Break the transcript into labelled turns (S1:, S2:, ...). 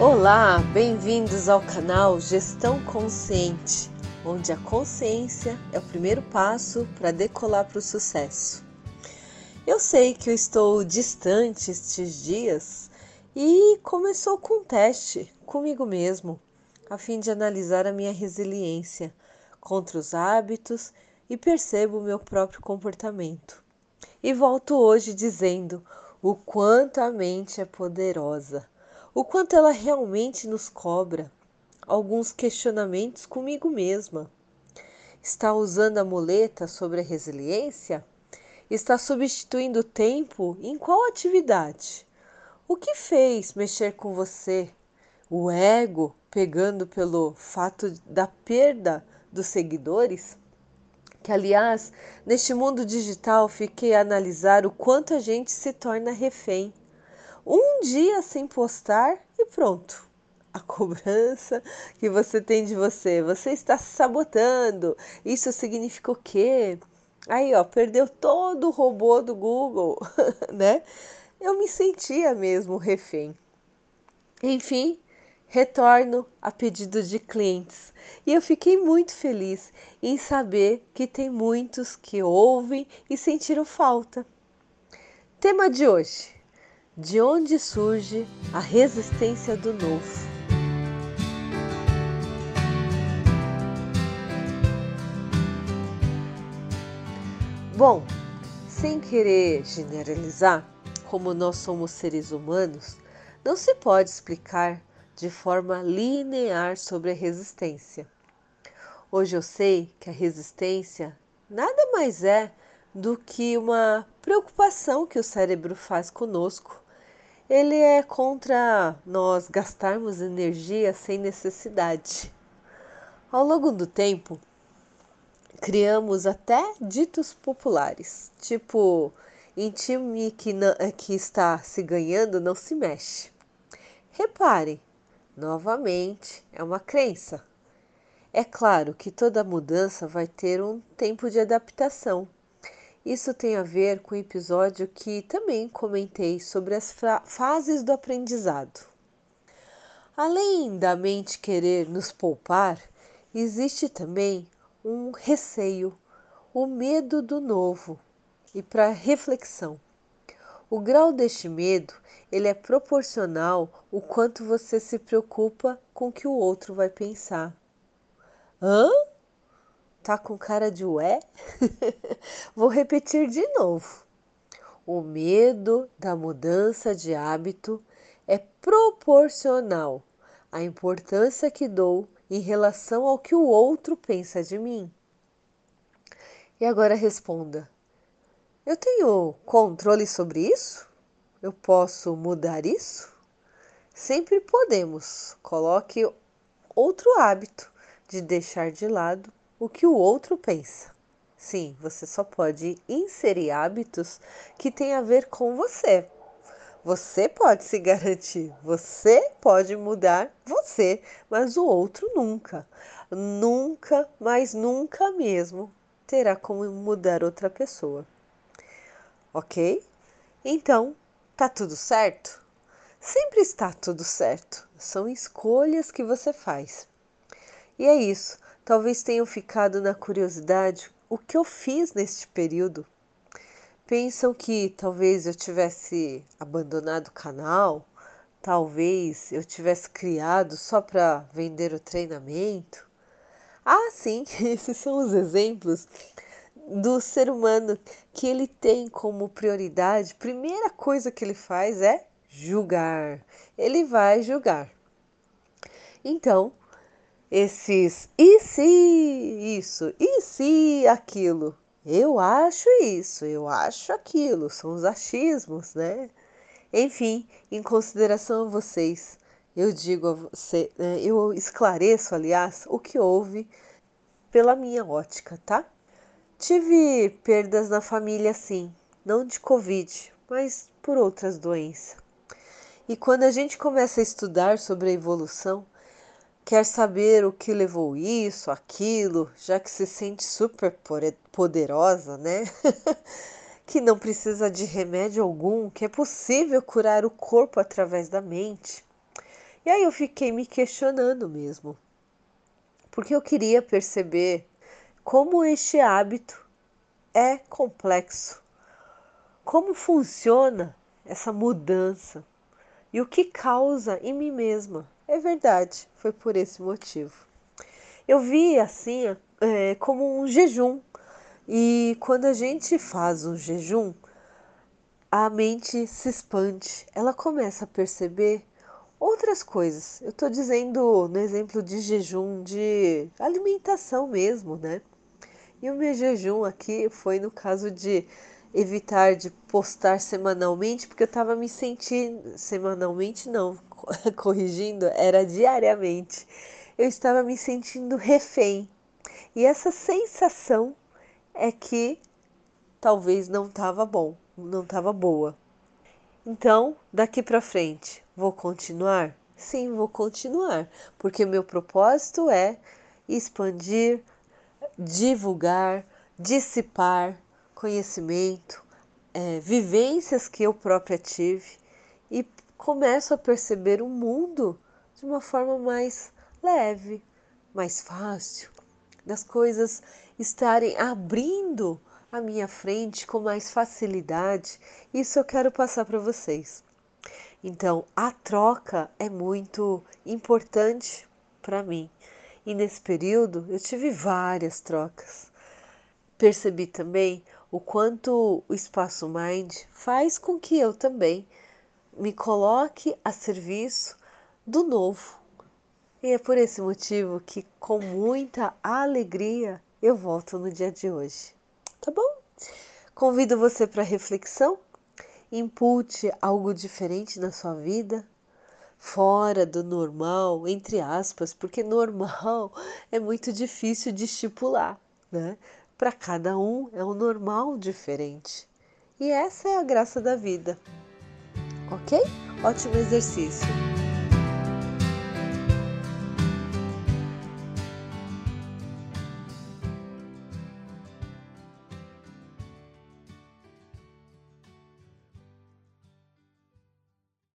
S1: Olá, bem-vindos ao canal Gestão Consciente, onde a consciência é o primeiro passo para decolar para o sucesso. Eu sei que eu estou distante estes dias e começou com um teste comigo mesmo, a fim de analisar a minha resiliência contra os hábitos e percebo o meu próprio comportamento. E volto hoje dizendo o quanto a mente é poderosa, o quanto ela realmente nos cobra. Alguns questionamentos comigo mesma. Está usando a muleta sobre a resiliência? Está substituindo o tempo em qual atividade? O que fez mexer com você? O ego pegando pelo fato da perda dos seguidores? Que, aliás, neste mundo digital fiquei a analisar o quanto a gente se torna refém. Um dia sem postar e pronto. A cobrança que você tem de você, você está se sabotando. Isso significa o quê? Aí, ó, perdeu todo o robô do Google, né? Eu me sentia mesmo refém. Enfim, retorno a pedido de clientes e eu fiquei muito feliz em saber que tem muitos que ouvem e sentiram falta. Tema de hoje: De onde surge a resistência do novo? Bom, sem querer generalizar, como nós somos seres humanos, não se pode explicar de forma linear sobre a resistência. Hoje eu sei que a resistência nada mais é do que uma preocupação que o cérebro faz conosco. Ele é contra nós gastarmos energia sem necessidade. Ao longo do tempo, criamos até ditos populares, tipo em time que, que está se ganhando não se mexe. Reparem, novamente, é uma crença. É claro que toda mudança vai ter um tempo de adaptação. Isso tem a ver com o episódio que também comentei sobre as fases do aprendizado. Além da mente querer nos poupar, existe também um receio, o medo do novo. E para reflexão, o grau deste medo ele é proporcional o quanto você se preocupa com o que o outro vai pensar. Hã? Tá com cara de ué? Vou repetir de novo. O medo da mudança de hábito é proporcional à importância que dou em relação ao que o outro pensa de mim? E agora responda: eu tenho controle sobre isso? Eu posso mudar isso? Sempre podemos. Coloque outro hábito de deixar de lado o que o outro pensa. Sim, você só pode inserir hábitos que têm a ver com você, você pode se garantir, você pode mudar você, mas o outro nunca. Nunca, mas nunca mesmo terá como mudar outra pessoa. Ok? Então, tá tudo certo? Sempre está tudo certo. São escolhas que você faz. E é isso. Talvez tenham ficado na curiosidade o que eu fiz neste período pensam que talvez eu tivesse abandonado o canal, talvez eu tivesse criado só para vender o treinamento. Ah, sim, esses são os exemplos do ser humano que ele tem como prioridade, primeira coisa que ele faz é julgar. Ele vai julgar. Então, esses e se isso, e se aquilo, eu acho isso, eu acho aquilo, são os achismos, né? Enfim, em consideração a vocês, eu digo a você, né, eu esclareço, aliás, o que houve pela minha ótica, tá? Tive perdas na família, sim, não de Covid, mas por outras doenças. E quando a gente começa a estudar sobre a evolução, quer saber o que levou isso, aquilo, já que se sente super poderosa, né? que não precisa de remédio algum, que é possível curar o corpo através da mente. E aí eu fiquei me questionando mesmo, porque eu queria perceber como este hábito é complexo, como funciona essa mudança e o que causa em mim mesma. É verdade, foi por esse motivo. Eu vi assim é, como um jejum, e quando a gente faz um jejum, a mente se expande, ela começa a perceber outras coisas. Eu estou dizendo no exemplo de jejum de alimentação mesmo, né? E o meu jejum aqui foi no caso de evitar de postar semanalmente, porque eu estava me sentindo semanalmente não, corrigindo, era diariamente. Eu estava me sentindo refém. E essa sensação é que talvez não estava bom, não estava boa. Então, daqui para frente, vou continuar? Sim, vou continuar, porque meu propósito é expandir, divulgar, dissipar conhecimento, é, vivências que eu própria tive começo a perceber o mundo de uma forma mais leve, mais fácil, das coisas estarem abrindo à minha frente com mais facilidade. Isso eu quero passar para vocês. Então, a troca é muito importante para mim. E nesse período eu tive várias trocas. Percebi também o quanto o espaço Mind faz com que eu também me coloque a serviço do novo. E é por esse motivo que, com muita alegria, eu volto no dia de hoje. Tá bom? Convido você para reflexão. Impute algo diferente na sua vida, fora do normal, entre aspas, porque normal é muito difícil de estipular, né? Para cada um é um normal diferente. E essa é a graça da vida. Ok? Ótimo exercício.